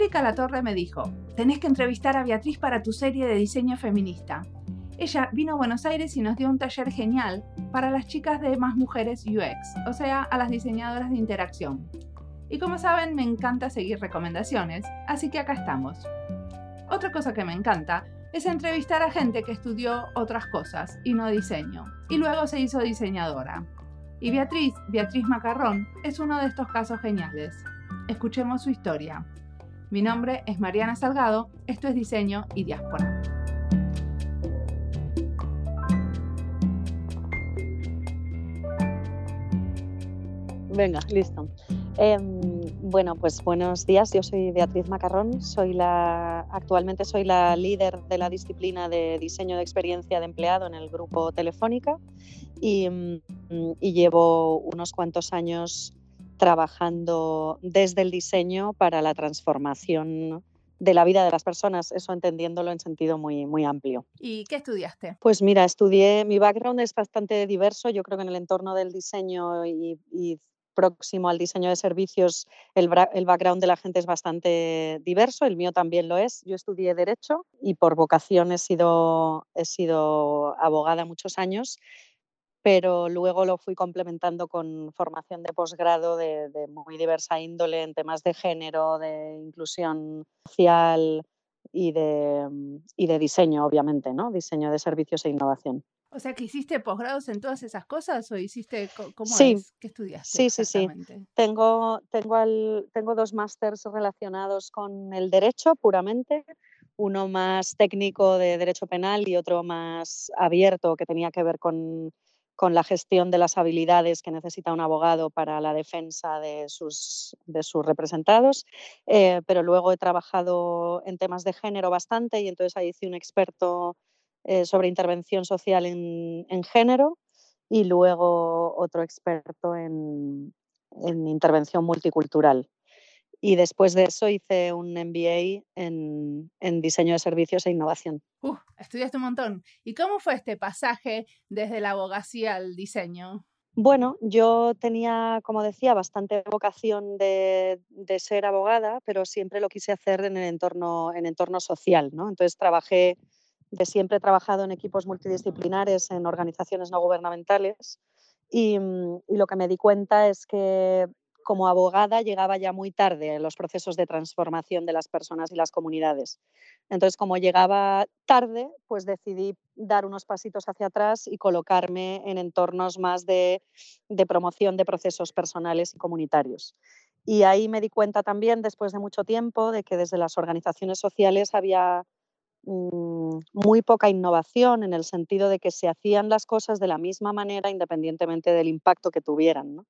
Erika Latorre me dijo, tenés que entrevistar a Beatriz para tu serie de diseño feminista. Ella vino a Buenos Aires y nos dio un taller genial para las chicas de Más Mujeres UX, o sea, a las diseñadoras de interacción. Y como saben, me encanta seguir recomendaciones, así que acá estamos. Otra cosa que me encanta es entrevistar a gente que estudió otras cosas y no diseño, y luego se hizo diseñadora. Y Beatriz, Beatriz Macarrón, es uno de estos casos geniales. Escuchemos su historia. Mi nombre es Mariana Salgado, esto es Diseño y Diáspora. Venga, listo. Em, bueno, pues buenos días. Yo soy Beatriz Macarrón. Soy la, actualmente soy la líder de la disciplina de diseño de experiencia de empleado en el grupo Telefónica y, mm, y llevo unos cuantos años trabajando desde el diseño para la transformación de la vida de las personas, eso entendiéndolo en sentido muy, muy amplio. ¿Y qué estudiaste? Pues mira, estudié, mi background es bastante diverso, yo creo que en el entorno del diseño y, y próximo al diseño de servicios, el, el, background de la gente es bastante diverso, el mío también lo es. Yo estudié Derecho y por vocación he sido, he sido abogada muchos años, pero luego lo fui complementando con formación de posgrado de, de muy diversa índole en temas de género, de inclusión social y de, y de diseño, obviamente, ¿no? diseño de servicios e innovación. O sea, que hiciste posgrados en todas esas cosas o hiciste, ¿cómo sí, es? ¿Qué estudiaste? Sí, sí, sí. Tengo, tengo, al, tengo dos másters relacionados con el derecho puramente, uno más técnico de derecho penal y otro más abierto que tenía que ver con, con la gestión de las habilidades que necesita un abogado para la defensa de sus, de sus representados. Eh, pero luego he trabajado en temas de género bastante y entonces ahí hice un experto eh, sobre intervención social en, género y luego otro experto en, intervención multicultural. Y después de eso hice un MBA en, diseño de servicios e innovación. estudiaste un montón. ¿Y cómo fue este pasaje desde la abogacía al diseño? Bueno, yo tenía, como decía, bastante vocación de, de, ser abogada, pero siempre lo quise hacer en el entorno, en entorno social, ¿no? Entonces trabajé de siempre he trabajado en equipos multidisciplinares, en organizaciones no gubernamentales y, lo que me di cuenta es que como abogada llegaba ya muy tarde en los procesos de transformación de las personas y las comunidades. Entonces, como llegaba tarde, pues decidí dar unos pasitos hacia atrás y colocarme en entornos más de, de promoción de procesos personales y comunitarios. Y ahí me di cuenta también, después de mucho tiempo, de que desde las organizaciones sociales había Mm, muy poca innovación en el sentido de que se hacían las cosas de la misma manera independientemente del impacto que tuvieran.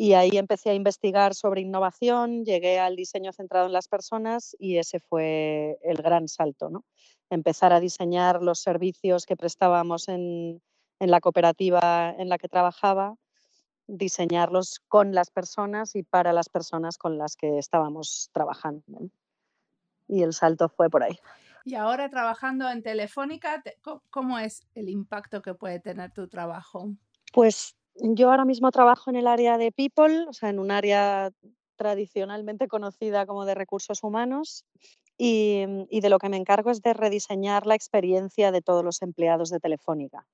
Y ahí empecé a investigar sobre innovación, llegué al diseño centrado en las personas y ese fue el gran salto. ¿no? Empezar a diseñar los servicios que prestábamos en, en la cooperativa en la que trabajaba, diseñarlos con las personas y para las personas con las que estábamos trabajando. Y el salto fue por ahí. Y ahora trabajando en Telefónica, ¿cómo es el impacto que puede tener tu trabajo? Pues yo ahora mismo trabajo en el área de people, o sea, en un área tradicionalmente conocida como de recursos humanos y, de lo que me encargo es de rediseñar la experiencia de todos los empleados de Telefónica.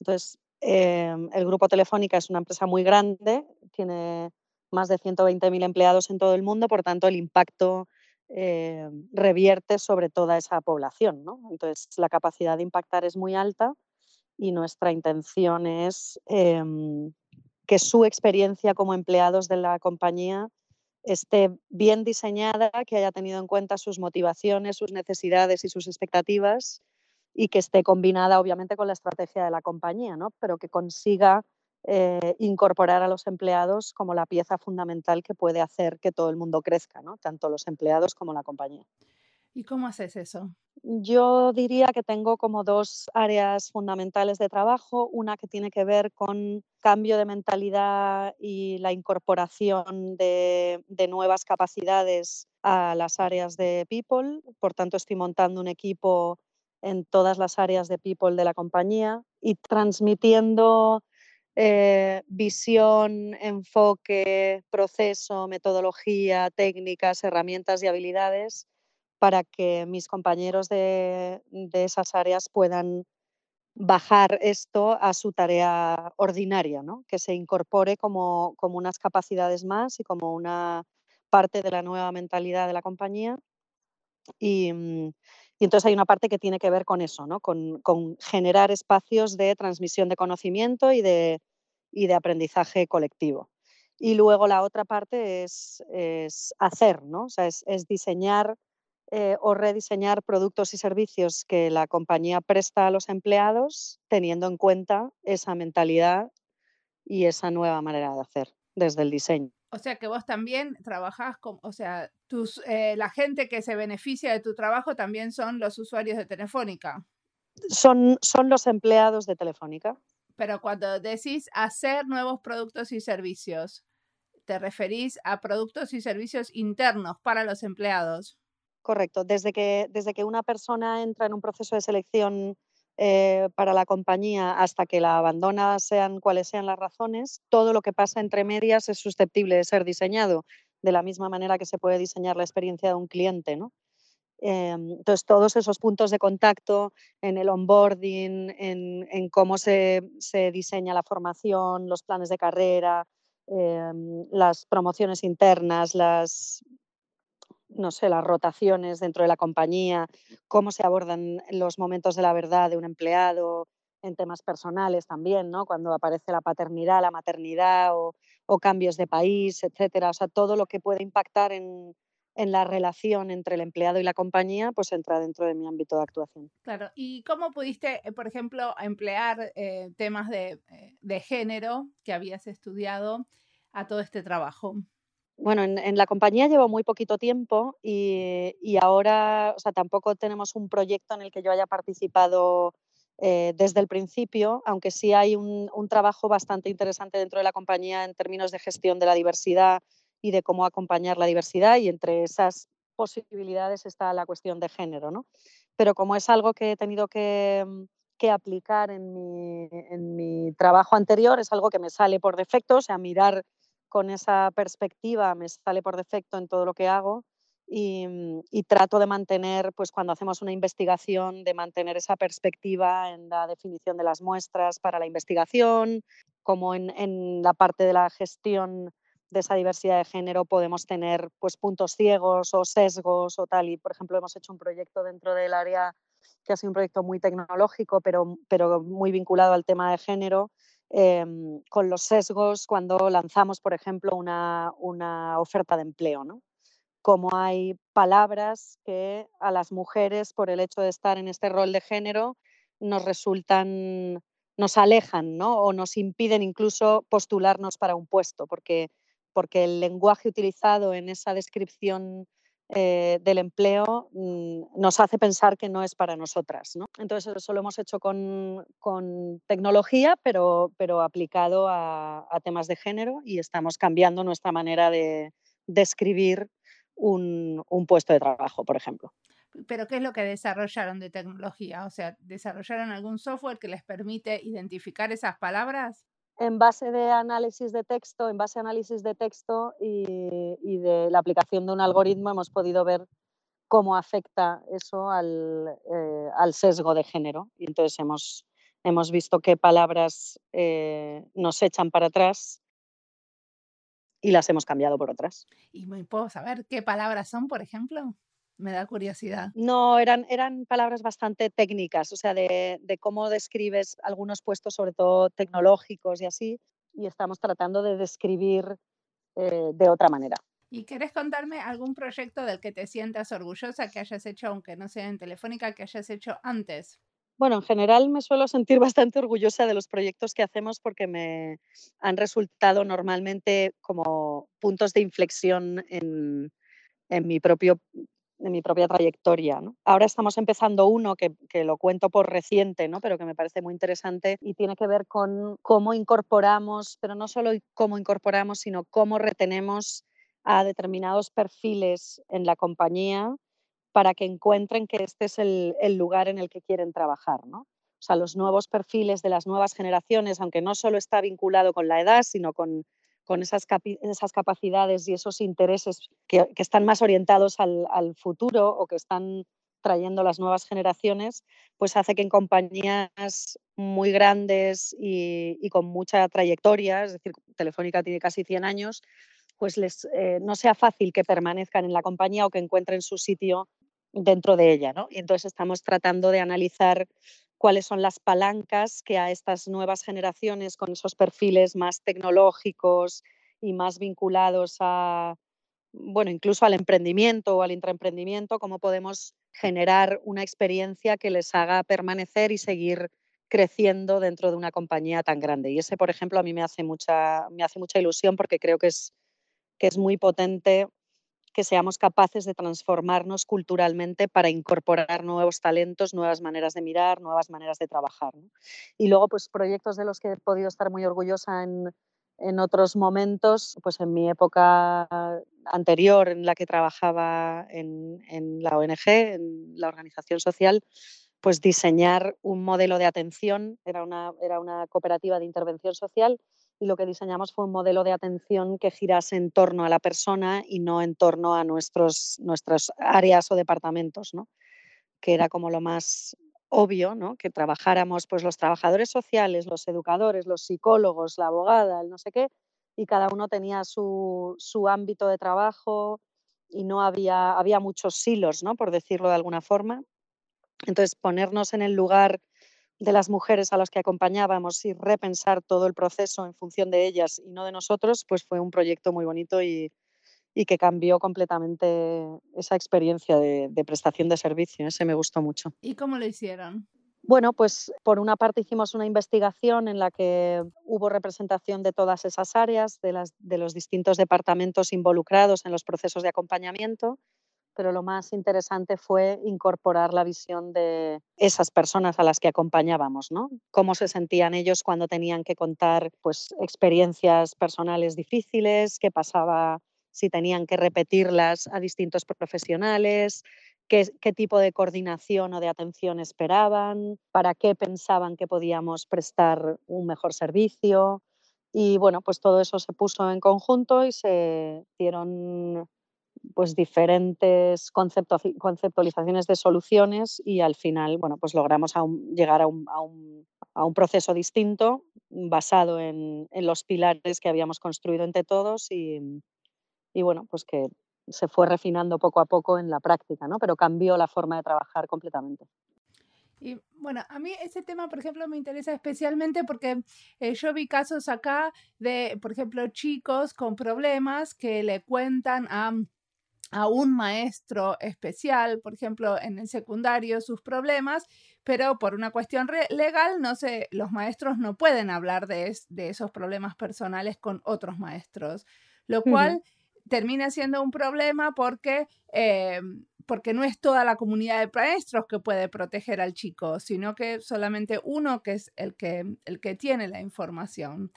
Entonces, em, el grupo Telefónica es una empresa muy grande, tiene más de 120.000 empleados en todo el mundo, por tanto, el impacto eh, revierte sobre toda esa población. ¿no? Entonces, la capacidad de impactar es muy alta y nuestra intención es em, que su experiencia como empleados de la compañía esté bien diseñada, que haya tenido en cuenta sus motivaciones, sus necesidades y sus expectativas y que esté combinada obviamente con la estrategia de la compañía, ¿no? pero que consiga eh, incorporar a los empleados como la pieza fundamental que puede hacer que todo el mundo crezca, ¿no? tanto los empleados como la compañía. ¿Y cómo haces eso? Yo diría que tengo como dos áreas fundamentales de trabajo. Una que tiene que ver con cambio de mentalidad y la incorporación de, de nuevas capacidades a las áreas de people. Por tanto, estoy montando un equipo en todas las áreas de people de la compañía y transmitiendo eh, visión, enfoque, proceso, metodología, técnicas, herramientas y habilidades para que mis compañeros de, esas áreas puedan bajar esto a su tarea ordinaria, ¿no? que se incorpore como, como unas capacidades más y como una parte de la nueva mentalidad de la compañía. Y, mm, y entonces hay una parte que tiene que ver con eso, ¿no? con, generar espacios de transmisión de conocimiento y de, y de aprendizaje colectivo. Y luego la otra parte es, es hacer, ¿no? o sea, es, es diseñar eh, o rediseñar productos y servicios que la compañía presta a los empleados teniendo en cuenta esa mentalidad y esa nueva manera de hacer desde el diseño. O sea que vos también trabajás con, o sea, tus, eh, la gente que se beneficia de tu trabajo también son los usuarios de Telefónica. Son, son los empleados de Telefónica. Pero cuando decís hacer nuevos productos y servicios, ¿te referís a productos y servicios internos para los empleados? Correcto. Desde que, desde que una persona entra en un proceso de selección eh, para la compañía hasta que la abandona, sean cuales sean las razones, todo lo que pasa entre medias es susceptible de ser diseñado de la misma manera que se puede diseñar la experiencia de un cliente, ¿no? Em, entonces, todos esos puntos de contacto en el onboarding, en, cómo se, diseña la formación, los planes de carrera, em, las promociones internas, las no sé, las rotaciones dentro de la compañía, cómo se abordan los momentos de la verdad de un empleado en temas personales también, ¿no? Cuando aparece la paternidad, la maternidad o, cambios de país, etcétera. O sea, todo lo que puede impactar en, la relación entre el empleado y la compañía, pues entra dentro de mi ámbito de actuación. Claro, ¿y cómo pudiste, eh, por ejemplo, emplear eh, temas de, eh, de, género que habías estudiado a todo este trabajo? Bueno, en, la compañía llevo muy poquito tiempo y, ahora, o sea, tampoco tenemos un proyecto en el que yo haya participado eh, desde el principio, aunque sí hay un, trabajo bastante interesante dentro de la compañía en términos de gestión de la diversidad y de cómo acompañar la diversidad y entre esas posibilidades está la cuestión de género, ¿no? Pero como es algo que he tenido que, aplicar en mi, en mi trabajo anterior, es algo que me sale por defecto, o sea, mirar con esa perspectiva me sale por defecto en todo lo que hago mm, y, trato de mantener, pues cuando hacemos una investigación, de mantener esa perspectiva en la definición de las muestras para la investigación, como en, la parte de la gestión de esa diversidad de género podemos tener pues puntos ciegos o sesgos o tal. Y por ejemplo hemos hecho un proyecto dentro del área que ha sido un proyecto muy tecnológico, pero, pero muy vinculado al tema de género, Em, con los sesgos cuando lanzamos, por ejemplo, una, oferta de empleo, ¿no? Como hay palabras que a las mujeres, por el hecho de estar en este rol de género, nos resultan, nos alejan, ¿no? O nos impiden incluso postularnos para un puesto, porque, porque el lenguaje utilizado en esa descripción eh, del empleo mm, nos hace pensar que no es para nosotras. ¿no? Entonces, eso lo hemos hecho con, tecnología, pero, pero aplicado a, temas de género y estamos cambiando nuestra manera de describir un, un puesto de trabajo, por ejemplo. ¿Pero qué es lo que desarrollaron de tecnología? O sea, ¿desarrollaron algún software que les permite identificar esas palabras? En base de análisis de texto, en base a análisis de texto y, de la aplicación de un algoritmo hemos podido ver cómo afecta eso al, eh, sesgo de género. Y entonces hemos, hemos visto qué palabras eh, nos echan para atrás y las hemos cambiado por otras. ¿Y puedo saber qué palabras son, por ejemplo? Me da curiosidad. No, eran, eran palabras bastante técnicas, o sea, de, cómo describes algunos puestos, sobre todo tecnológicos y así, y estamos tratando de describir eh, de otra manera. ¿Y querés contarme algún proyecto del que te sientas orgullosa que hayas hecho, aunque no sea en Telefónica, que hayas hecho antes? Bueno, en general me suelo sentir bastante orgullosa de los proyectos que hacemos porque me han resultado normalmente como puntos de inflexión en, en mi propio de mi propia trayectoria. Ahora estamos empezando uno que, lo cuento por reciente, ¿no? pero que me parece muy interesante y tiene que ver con cómo incorporamos, pero no solo cómo incorporamos, sino cómo retenemos a determinados perfiles en la compañía para que encuentren que este es el, lugar en el que quieren trabajar. ¿no? o sea, los nuevos perfiles de las nuevas generaciones, aunque no solo está vinculado con la edad, sino con, con esas, esas, capacidades y esos intereses que, están más orientados al, futuro o que están trayendo las nuevas generaciones, pues hace que en compañías muy grandes y, y con mucha trayectoria, es decir, Telefónica tiene casi 100 años, pues les, eh, no sea fácil que permanezcan en la compañía o que encuentren su sitio dentro de ella. ¿no? Y entonces estamos tratando de analizar cuáles son las palancas que a estas nuevas generaciones con esos perfiles más tecnológicos y más vinculados a, bueno, incluso al emprendimiento o al intraemprendimiento, cómo podemos generar una experiencia que les haga permanecer y seguir creciendo dentro de una compañía tan grande. Y ese, por ejemplo, a mí me hace mucha, me hace mucha ilusión porque creo que es, que es muy potente que seamos capaces de transformarnos culturalmente para incorporar nuevos talentos, nuevas maneras de mirar, nuevas maneras de trabajar. Y luego, pues proyectos de los que he podido estar muy orgullosa en, en otros momentos, pues en mi época anterior en la que trabajaba en, en, la ONG, en la organización social, pues diseñar un modelo de atención, era una, era una cooperativa de intervención social y lo que diseñamos fue un modelo de atención que girase en torno a la persona y no en torno a nuestros, nuestras áreas o departamentos, ¿no? que era como lo más obvio, ¿no? que trabajáramos pues, los trabajadores sociales, los educadores, los psicólogos, la abogada, el no sé qué, y cada uno tenía su, su ámbito de trabajo y no había, había muchos silos, ¿no? por decirlo de alguna forma. Entonces, ponernos en el lugar de las mujeres a las que acompañábamos y repensar todo el proceso en función de ellas y no de nosotros, pues fue un proyecto muy bonito y, y que cambió completamente esa experiencia de, de, prestación de servicio. Ese me gustó mucho. ¿Y cómo lo hicieron? Bueno, pues por una parte hicimos una investigación en la que hubo representación de todas esas áreas, de, las, de los distintos departamentos involucrados en los procesos de acompañamiento pero lo más interesante fue incorporar la visión de esas personas a las que acompañábamos, ¿no? Cómo se sentían ellos cuando tenían que contar pues, experiencias personales difíciles, qué pasaba si tenían que repetirlas a distintos profesionales, qué, qué tipo de coordinación o de atención esperaban, para qué pensaban que podíamos prestar un mejor servicio. Y bueno, pues todo eso se puso en conjunto y se dieron pues diferentes conceptualizaciones de soluciones y al final, bueno, pues logramos llegar a un, a, un, proceso distinto basado en, en, los pilares que habíamos construido entre todos y, y, bueno, pues que se fue refinando poco a poco en la práctica, ¿no? Pero cambió la forma de trabajar completamente. Y bueno, a mí ese tema, por ejemplo, me interesa especialmente porque eh, yo vi casos acá de, por ejemplo, chicos con problemas que le cuentan a a un maestro especial, por ejemplo, en el secundario, sus problemas, pero por una cuestión legal, no sé, los maestros no pueden hablar de, de esos problemas personales con otros maestros, lo cual termina siendo un problema porque, eh, porque no es toda la comunidad de maestros que puede proteger al chico, sino que solamente uno que es el que, el que tiene la información.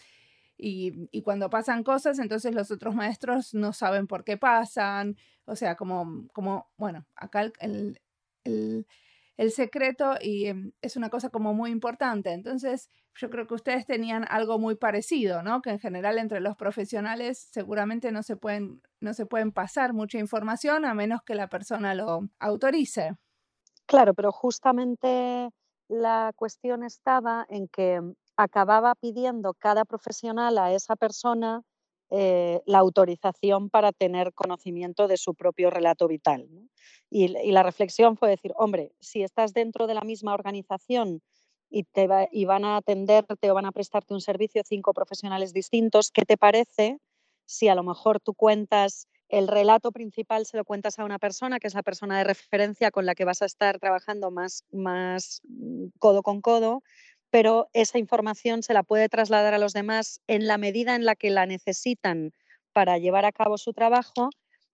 Y, y, cuando pasan cosas, entonces los otros maestros no saben por qué pasan. O sea, como, como bueno, acá el, el, el secreto y em, es una cosa como muy importante. Entonces, yo creo que ustedes tenían algo muy parecido, ¿no? Que en general entre los profesionales seguramente no se pueden, no se pueden pasar mucha información a menos que la persona lo autorice. Claro, pero justamente la cuestión estaba en que acababa pidiendo cada profesional a esa persona eh, la autorización para tener conocimiento de su propio relato vital. Y, la reflexión fue decir, hombre, si estás dentro de la misma organización y, te van a atenderte o van a prestarte un servicio cinco profesionales distintos, ¿qué te parece si a lo mejor tú cuentas el relato principal se lo cuentas a una persona, que es la persona de referencia con la que vas a estar trabajando más, más mm, codo con codo, pero esa información se la puede trasladar a los demás en la medida en la que la necesitan para llevar a cabo su trabajo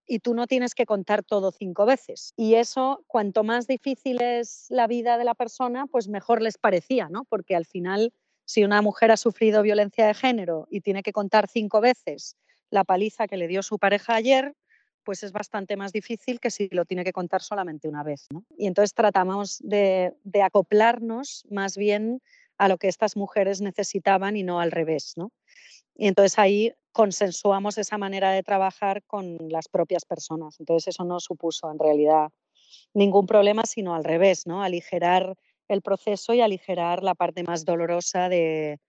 y tú no tienes que contar todo cinco veces. Y eso, cuanto más difícil es la vida de la persona, pues mejor les parecía, ¿no? Porque al final, si una mujer ha sufrido violencia de género y tiene que contar cinco veces la paliza que le dio su pareja ayer, pues es bastante más difícil que si lo tiene que contar solamente una vez. Y entonces tratamos de, acoplarnos más bien a lo que estas mujeres necesitaban y no al revés. Y entonces ahí consensuamos esa manera de trabajar con las propias personas. Entonces eso no supuso en realidad ningún problema, sino al revés, ¿no? aligerar el proceso y aligerar la parte más dolorosa de,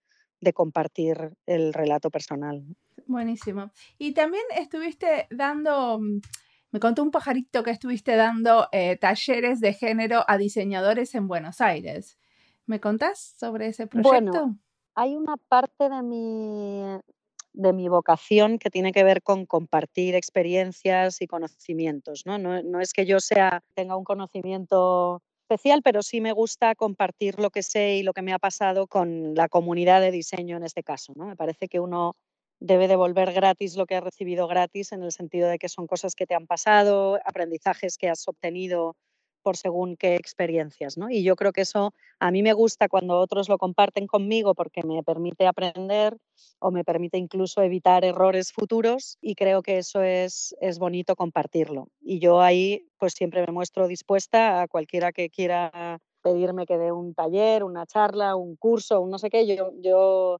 de compartir el relato personal. Buenísimo. Y también estuviste dando, mm, me contó un pajarito que estuviste dando eh, talleres de género a diseñadores en Buenos Aires. ¿Me contás sobre ese proyecto? Bueno, hay una parte de mi, de mi vocación que tiene que ver con compartir experiencias y conocimientos. ¿no? No, no es que yo sea, tenga un conocimiento especial, pero sí me gusta compartir lo que sé y lo que me ha pasado con la comunidad de diseño en este caso. ¿no? Me parece que uno debe devolver gratis lo que ha recibido gratis en el sentido de que son cosas que te han pasado, aprendizajes que has obtenido según qué experiencias, ¿no? Y yo creo que eso a mí me gusta cuando otros lo comparten conmigo porque me permite aprender o me permite incluso evitar errores futuros y creo que eso es, es bonito compartirlo. Y yo ahí pues siempre me muestro dispuesta a cualquiera que quiera pedirme que dé un taller, una charla, un curso, un no sé qué, yo, yo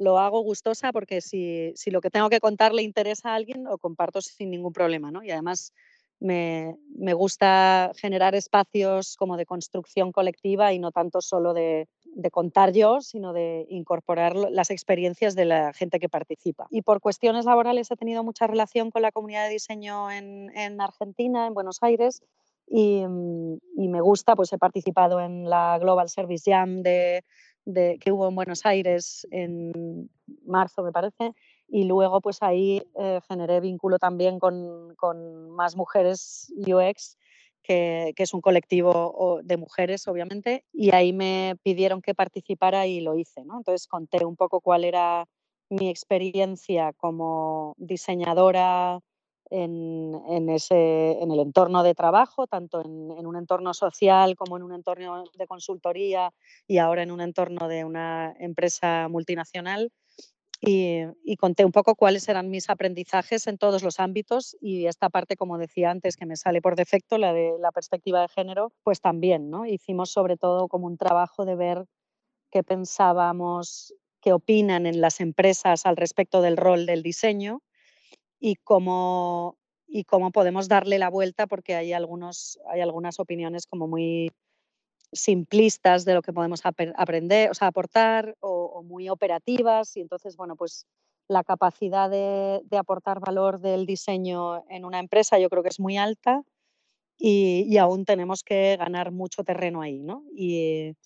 lo hago gustosa porque si, si, lo que tengo que contar le interesa a alguien, lo comparto sin ningún problema, ¿no? Y además me, me, gusta generar espacios como de construcción colectiva y no tanto solo de, de, contar yo, sino de incorporar las experiencias de la gente que participa. Y por cuestiones laborales he tenido mucha relación con la comunidad de diseño en, en Argentina, en Buenos Aires, y, y, me gusta, pues he participado en la Global Service Jam de que hubo en Buenos Aires en marzo, me parece, y luego pues ahí eh, generé vínculo también con, con, más mujeres UX, que, es un colectivo de mujeres, obviamente, y ahí me pidieron que participara y lo hice, ¿no? Entonces conté un poco cuál era mi experiencia como diseñadora en, ese, en el entorno de trabajo, tanto en, un entorno social como en un entorno de consultoría y ahora en un entorno de una empresa multinacional. Y, conté un poco cuáles eran mis aprendizajes en todos los ámbitos y esta parte, como decía antes, que me sale por defecto, la de la perspectiva de género, pues también, ¿no? Hicimos sobre todo como un trabajo de ver qué pensábamos, qué opinan en las empresas al respecto del rol del diseño y cómo, y cómo podemos darle la vuelta porque hay, algunos, hay algunas opiniones como muy simplistas de lo que podemos aprender, o sea, aportar o, muy operativas y entonces, bueno, pues la capacidad de, aportar valor del diseño en una empresa yo creo que es muy alta y, y aún tenemos que ganar mucho terreno ahí, ¿no? Y,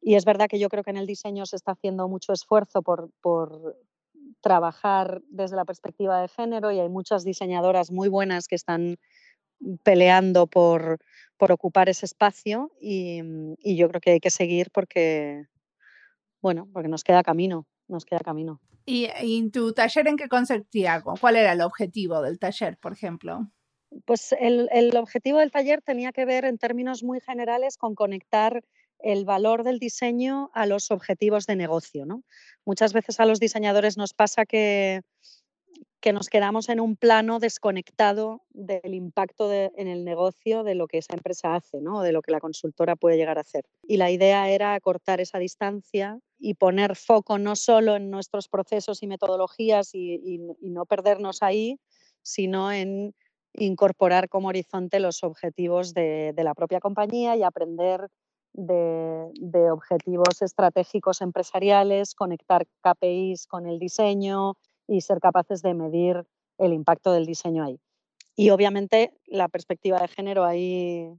y, es verdad que yo creo que en el diseño se está haciendo mucho esfuerzo por, por, trabajar desde la perspectiva de género y hay muchas diseñadoras muy buenas que están peleando por, por ocupar ese espacio y, y, yo creo que hay que seguir porque, bueno, porque nos queda camino, nos queda camino. ¿Y, en tu taller en qué consistía? ¿Cuál era el objetivo del taller, por ejemplo? Pues el, el objetivo del taller tenía que ver en términos muy generales con conectar el valor del diseño a los objetivos de negocio. ¿no? Muchas veces a los diseñadores nos pasa que, que nos quedamos en un plano desconectado del impacto en el negocio de lo que esa empresa hace, ¿no? de lo que la consultora puede llegar a hacer. Y la idea era cortar esa distancia y poner foco no solo en nuestros procesos y metodologías y, no perdernos ahí, sino en incorporar como horizonte los objetivos de, de la propia compañía y aprender de, objetivos estratégicos empresariales, conectar KPIs con el diseño y ser capaces de medir el impacto del diseño ahí. Y obviamente la perspectiva de género ahí,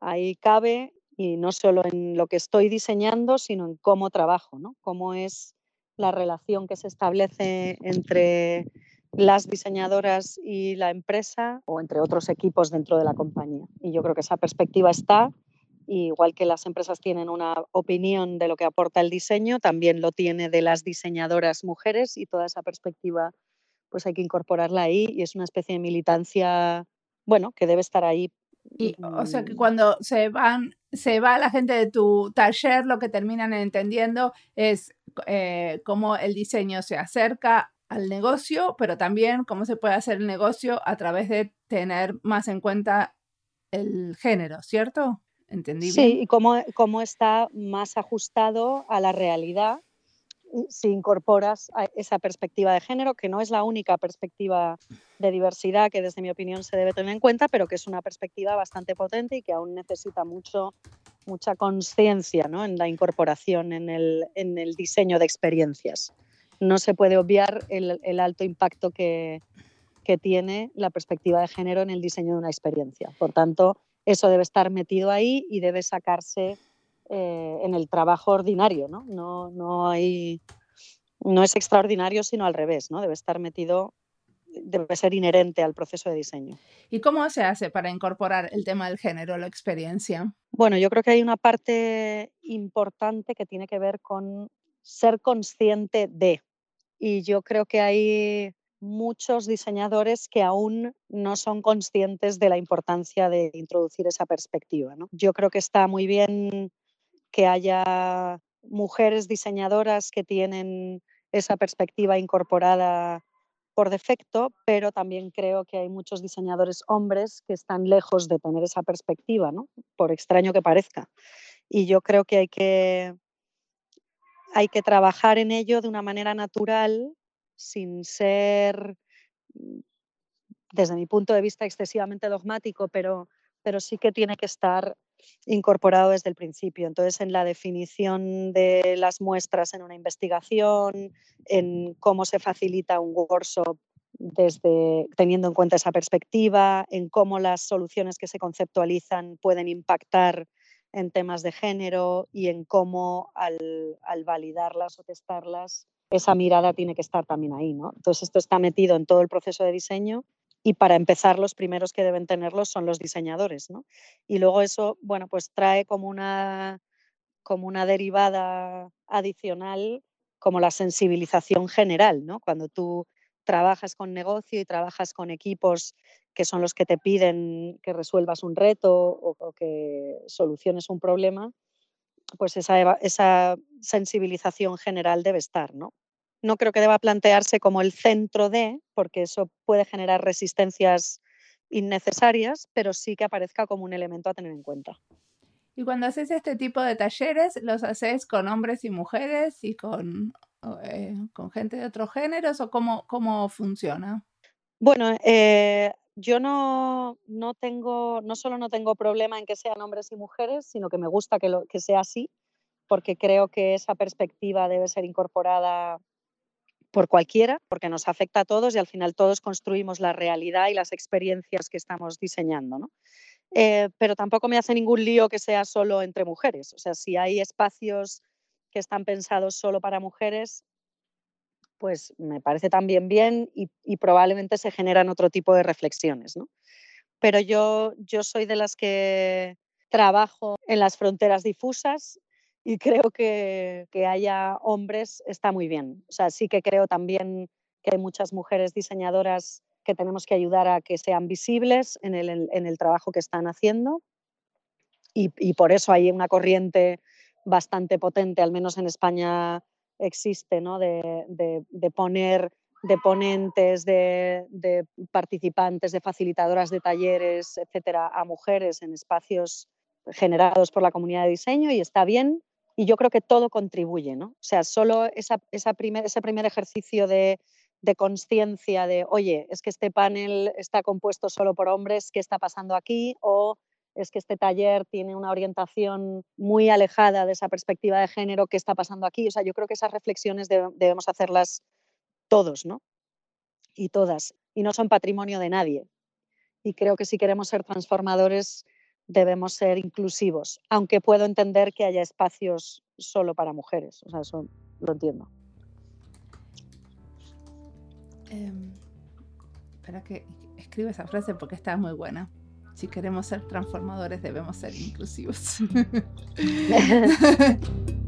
ahí cabe y no solo en lo que estoy diseñando, sino en cómo trabajo, ¿no? cómo es la relación que se establece entre las diseñadoras y la empresa o entre otros equipos dentro de la compañía. Y yo creo que esa perspectiva está igual que las empresas tienen una opinión de lo que aporta el diseño, también lo tiene de las diseñadoras mujeres y toda esa perspectiva pues hay que incorporarla ahí y es una especie de militancia, bueno, que debe estar ahí. Y, o sea que mm. cuando se van, se va la gente de tu taller, lo que terminan entendiendo es eh, cómo el diseño se acerca al negocio, pero también cómo se puede hacer el negocio a través de tener más en cuenta el género, ¿cierto? ¿Entendí sí, y cómo, cómo está más ajustado a la realidad si incorporas esa perspectiva de género, que no es la única perspectiva de diversidad que desde mi opinión se debe tener en cuenta, pero que es una perspectiva bastante potente y que aún necesita mucho, mucha conciencia ¿no? en la incorporación en el, en el, diseño de experiencias. No se puede obviar el, el alto impacto que, que tiene la perspectiva de género en el diseño de una experiencia. Por tanto, eso debe estar metido ahí y debe sacarse eh, en el trabajo ordinario, ¿no? No, no, hay, no es extraordinario, sino al revés, ¿no? Debe estar metido, debe ser inherente al proceso de diseño. ¿Y cómo se hace para incorporar el tema del género a la experiencia? Bueno, yo creo que hay una parte importante que tiene que ver con ser consciente de, y yo creo que hay muchos diseñadores que aún no son conscientes de la importancia de introducir esa perspectiva. ¿no? Yo creo que está muy bien que haya mujeres diseñadoras que tienen esa perspectiva incorporada por defecto, pero también creo que hay muchos diseñadores hombres que están lejos de tener esa perspectiva, ¿no? por extraño que parezca. Y yo creo que hay que, hay que trabajar en ello de una manera natural, sin ser, mm, desde mi punto de vista, excesivamente dogmático, pero, pero sí que tiene que estar incorporado desde el principio. Entonces, en la definición de las muestras en una investigación, en cómo se facilita un workshop desde teniendo en cuenta esa perspectiva, en cómo las soluciones que se conceptualizan pueden impactar en temas de género y en cómo al, al validarlas o testarlas, esa mirada tiene que estar también ahí. ¿no? Entonces, esto está metido en todo el proceso de diseño y para empezar los primeros que deben tenerlos son los diseñadores, ¿no? Y luego eso, bueno, pues trae como una, como una derivada adicional como la sensibilización general, ¿no? Cuando tú trabajas con negocio y trabajas con equipos que son los que te piden que resuelvas un reto o, que soluciones un problema, pues esa, esa sensibilización general debe estar, ¿no? no creo que deba plantearse como el centro de, porque eso puede generar resistencias innecesarias, pero sí que aparezca como un elemento a tener en cuenta. Y cuando haces este tipo de talleres, ¿los haces con hombres y mujeres y con, eh, con gente de otros géneros o cómo, cómo funciona? Bueno, eh, yo no, no, tengo, no solo no tengo problema en que sean hombres y mujeres, sino que me gusta que, lo, que sea así, porque creo que esa perspectiva debe ser incorporada por cualquiera, porque nos afecta a todos y al final todos construimos la realidad y las experiencias que estamos diseñando. ¿no? Eh, pero tampoco me hace ningún lío que sea solo entre mujeres. O sea, si hay espacios que están pensados solo para mujeres, pues me parece también bien y, probablemente se generan otro tipo de reflexiones. ¿no? Pero yo, yo soy de las que trabajo en las fronteras difusas y creo que, que, haya hombres está muy bien. O sea, sí que creo también que hay muchas mujeres diseñadoras que tenemos que ayudar a que sean visibles en el, en el trabajo que están haciendo y, por eso hay una corriente bastante potente, al menos en España existe, ¿no? de, de, de poner de ponentes, de, de, participantes, de facilitadoras de talleres, etcétera, a mujeres en espacios generados por la comunidad de diseño y está bien, y yo creo que todo contribuye, ¿no? O sea, solo esa, esa primer, ese primer ejercicio de, de conciencia de, oye, es que este panel está compuesto solo por hombres, ¿qué está pasando aquí? O es que este taller tiene una orientación muy alejada de esa perspectiva de género, ¿qué está pasando aquí? O sea, yo creo que esas reflexiones debemos hacerlas todos, ¿no? Y todas. Y no son patrimonio de nadie. Y creo que si queremos ser transformadores, debemos ser inclusivos, aunque puedo entender que haya espacios solo para mujeres, o sea, eso lo entiendo. Eh, espera que escriba esa frase porque está muy buena. Si queremos ser transformadores debemos ser inclusivos.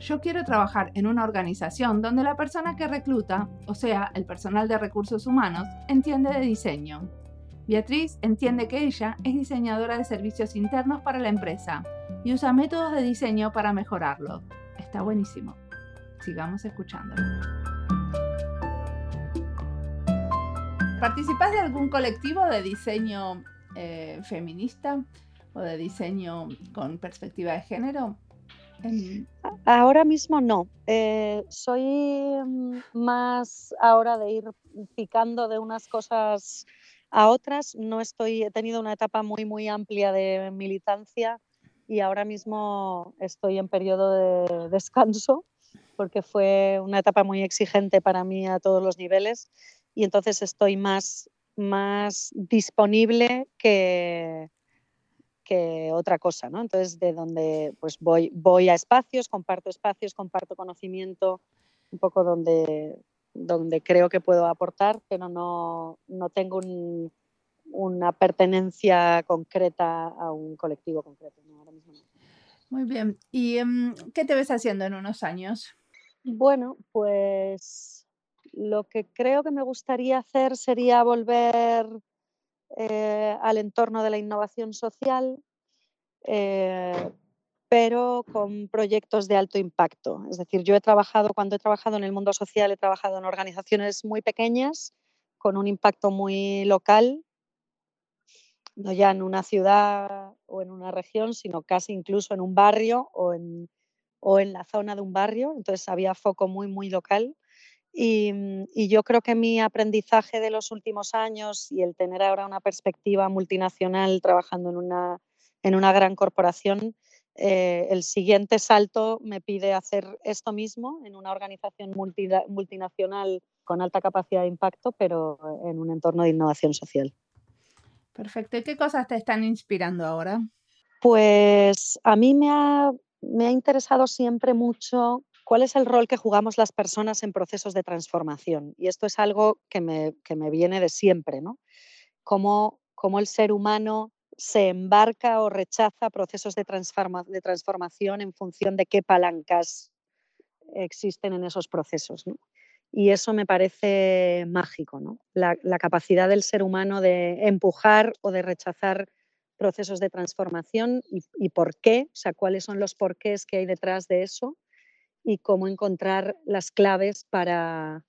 yo quiero trabajar en una organización donde la persona que recluta, o sea, el personal de recursos humanos, entiende de diseño. Beatriz entiende que ella es diseñadora de servicios internos para la empresa y usa métodos de diseño para mejorarlo. Está buenísimo. Sigamos escuchando. ¿Participas de algún colectivo de diseño eh, feminista o de diseño con perspectiva de género? Ahora mismo no. Eh, soy mm, más ahora de ir picando de unas cosas a otras. No estoy, he tenido una etapa muy, muy amplia de militancia y ahora mismo estoy en periodo de descanso porque fue una etapa muy exigente para mí a todos los niveles y entonces estoy más, más disponible que, que otra cosa, ¿no? Entonces, de donde pues voy, voy a espacios, comparto espacios, comparto conocimiento, un poco donde, donde creo que puedo aportar, pero no, no tengo una pertenencia concreta a un colectivo concreto. Muy bien. ¿Y em, qué te ves haciendo en unos años? Bueno, pues lo que creo que me gustaría hacer sería volver eh, al entorno de la innovación social, eh, pero con proyectos de alto impacto. Es decir, yo he trabajado, cuando he trabajado en el mundo social, he trabajado en organizaciones muy pequeñas, con un impacto muy local, no ya en una ciudad o en una región, sino casi incluso en un barrio o en, o en la zona de un barrio. Entonces había foco muy, muy local. Mm, y, yo creo que mi aprendizaje de los últimos años y el tener ahora una perspectiva multinacional trabajando en una, en una gran corporación, eh, el siguiente salto me pide hacer esto mismo en una organización multinacional con alta capacidad de impacto, pero en un entorno de innovación social. Perfecto. ¿Y qué cosas te están inspirando ahora? Pues a mí me ha, me ha interesado siempre mucho cuál es el rol que jugamos las personas en procesos de transformación. Y esto es algo que me, viene de siempre, ¿no? Cómo, el ser humano se embarca o rechaza procesos de, de, transformación en función de qué palancas existen en esos procesos. Y eso me parece mágico, ¿no? la, capacidad del ser humano de empujar o de rechazar procesos de transformación y, y, por qué, o sea, cuáles son los porqués que hay detrás de eso y cómo encontrar las claves para,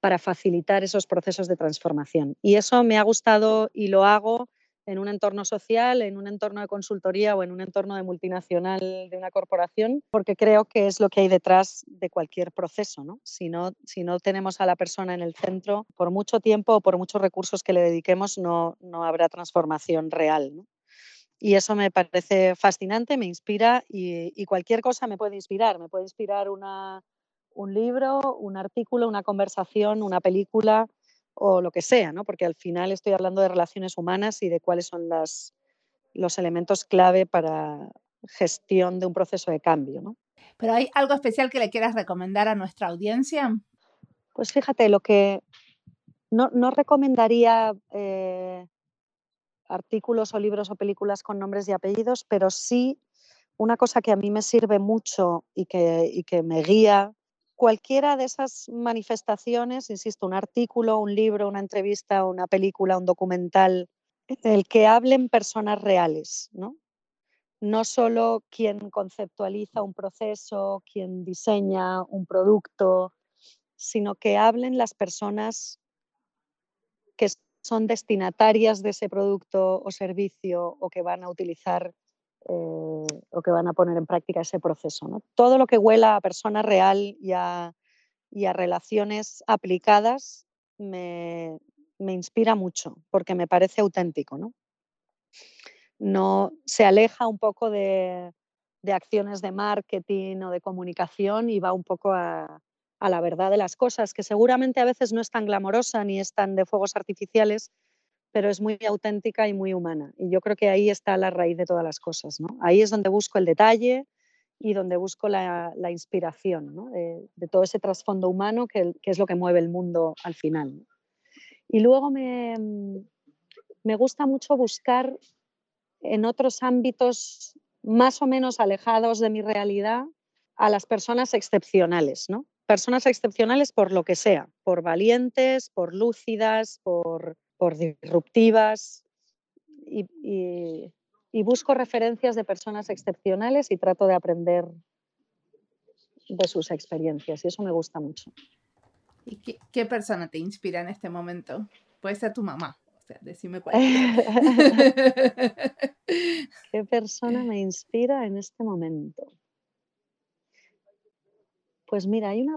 para facilitar esos procesos de transformación. Y eso me ha gustado y lo hago en un entorno social, en un entorno de consultoría o en un entorno de multinacional de una corporación, porque creo que es lo que hay detrás de cualquier proceso. ¿no? Si, no, si no tenemos a la persona en el centro, por mucho tiempo o por muchos recursos que le dediquemos, no, no habrá transformación real. Y eso me parece fascinante, me inspira y, cualquier cosa me puede inspirar. Me puede inspirar un libro, un artículo, una conversación, una película o lo que sea, ¿no? porque al final estoy hablando de relaciones humanas y de cuáles son las, los elementos clave para gestión de un proceso de cambio. ¿no? ¿Pero hay algo especial que le quieras recomendar a nuestra audiencia? Pues fíjate, lo que no, no recomendaría eh, artículos o libros o películas con nombres y apellidos, pero sí una cosa que a mí me sirve mucho y que, que me guía, cualquiera de esas manifestaciones, insisto, un artículo, un libro, una entrevista, una película, un documental, el que hablen personas reales, ¿no? No solo quien conceptualiza un proceso, quien diseña un producto, sino que hablen las personas que son destinatarias de ese producto o servicio o que van a utilizar eh, o que van a poner en práctica ese proceso. Todo lo que huela a persona real y a, relaciones aplicadas me, inspira mucho porque me parece auténtico. ¿no? se aleja un poco de acciones de marketing o de comunicación y va un poco a, a la verdad de las cosas, que seguramente a veces no es tan glamorosa ni es tan de fuegos artificiales, pero es muy auténtica y muy humana. Y yo creo que ahí está la raíz de todas las cosas. ¿no? Ahí es donde busco el detalle y donde busco la, inspiración de, todo ese trasfondo humano que, es lo que mueve el mundo al final. Y luego me, me gusta mucho buscar en otros ámbitos más o menos alejados de mi realidad a las personas excepcionales, ¿no? Personas excepcionales por lo que sea, por valientes, por lúcidas, por, disruptivas. Y, y busco referencias de personas excepcionales y trato de aprender de sus experiencias y eso me gusta mucho. ¿Y qué, persona te inspira en este momento? Puede ser tu mamá, o sea, decime cuál. ¿Qué persona me inspira en este momento? Pues mira, hay una...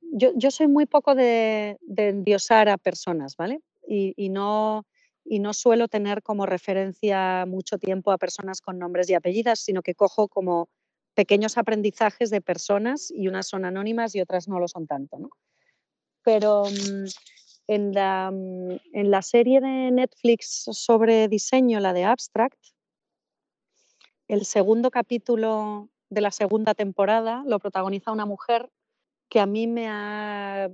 Yo, soy muy poco de, endiosar a personas, ¿vale? y, no, y no suelo tener como referencia mucho tiempo a personas con nombres y apellidos, sino que cojo como pequeños aprendizajes de personas y unas son anónimas y otras no lo son tanto. ¿no? Pero mm, en, la, mm, en la serie de Netflix sobre diseño, la de Abstract, el segundo capítulo de la segunda temporada lo protagoniza una mujer que a mí me ha,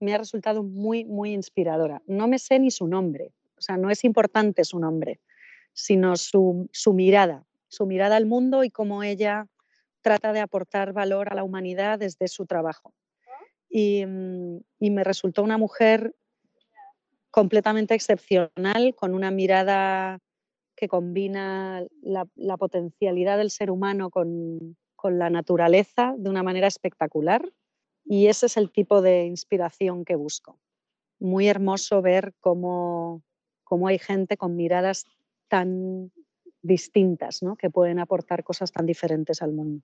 me ha resultado muy, muy inspiradora. No me sé ni su nombre, o sea, no es importante su nombre, sino su, su mirada, su mirada al mundo y cómo ella trata de aportar valor a la humanidad desde su trabajo. Y, mm, y, me resultó una mujer completamente excepcional, con una mirada que combina la, potencialidad del ser humano con, con, la naturaleza de una manera espectacular. Y ese es el tipo de inspiración que busco. Muy hermoso ver cómo, cómo hay gente con miradas tan distintas, ¿no? que pueden aportar cosas tan diferentes al mundo.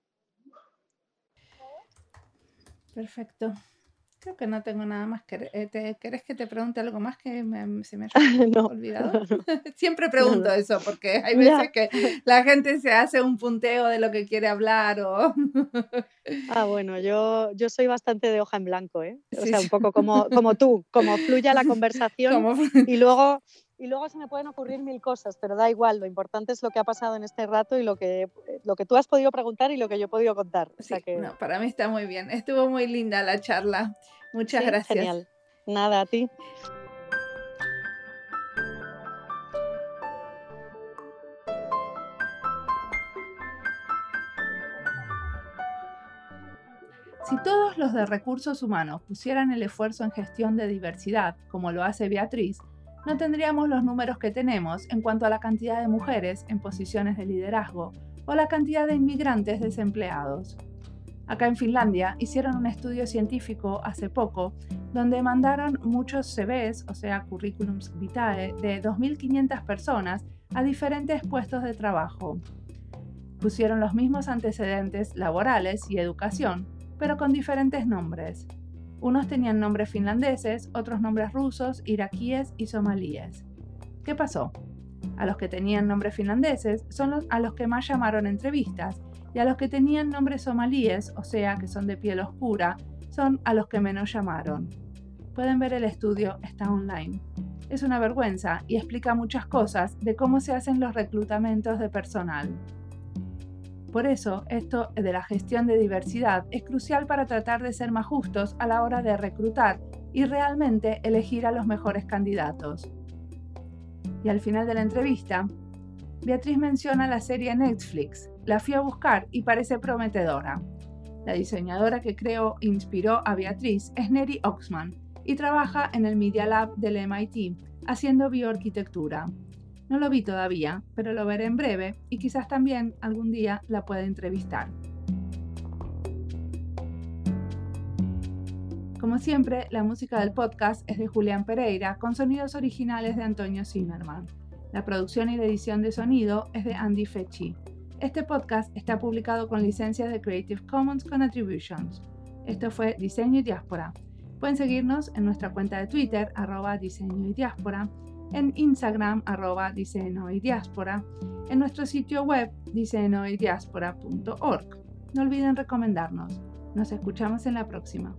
Perfecto. Creo que no tengo nada más. que eh, ¿Querés que te pregunte algo más que se me ha olvidado? Siempre pregunto eso porque hay veces que la gente se hace un punteo de lo que quiere hablar o... ah, bueno, yo, yo soy bastante de hoja en blanco, ¿eh? O sea, un poco como, como tú, como fluya la conversación y luego y luego se me pueden ocurrir mil cosas, pero da igual, lo importante es lo que ha pasado en este rato y lo que, lo que tú has podido preguntar y lo que yo he podido contar. que... no, para mí está muy bien. Estuvo muy linda la charla. Muchas gracias. Genial. Nada, a ti. Si todos los de recursos humanos pusieran el esfuerzo en gestión de diversidad, como lo hace Beatriz, no tendríamos los números que tenemos en cuanto a la cantidad de mujeres en posiciones de liderazgo o la cantidad de inmigrantes desempleados. Acá en Finlandia hicieron un estudio científico hace poco donde mandaron muchos CVs, o sea, currículums vitae, de 2.500 personas a diferentes puestos de trabajo. Pusieron los mismos antecedentes laborales y educación, pero con diferentes nombres. Unos tenían nombres finlandeses, otros nombres rusos, iraquíes y somalíes. ¿Qué pasó? A los que tenían nombres finlandeses son a los que más llamaron entrevistas, y a los que tenían nombres somalíes, o sea, que son de piel oscura, son a los que menos llamaron. Pueden ver el estudio, está online. Es una vergüenza y explica muchas cosas de cómo se hacen los reclutamientos de personal. Por eso, esto de la gestión de diversidad es crucial para tratar de ser más justos a la hora de reclutar y realmente elegir a los mejores candidatos. Y al final de la entrevista, Beatriz menciona la serie Netflix. La fui a buscar y parece prometedora. La diseñadora que creó e inspiró a Beatriz es Neri Oxman y trabaja en el Media Lab del MIT haciendo bioarquitectura. No lo vi todavía, pero lo veré en breve y quizás también algún día la pueda entrevistar. Como siempre, la música del podcast es de Julián Pereira con sonidos originales de Antonio Zimmerman. La producción y la edición de sonido es de Andy Fechi. Este podcast está publicado con licencias de Creative Commons con Attributions. Esto fue Diseño y Diáspora. Pueden seguirnos en nuestra cuenta de Twitter, arroba diseño y diáspora, en Instagram arroba diáspora, en nuestro sitio web diseñoydiaspora.org. No olviden recomendarnos. Nos escuchamos en la próxima.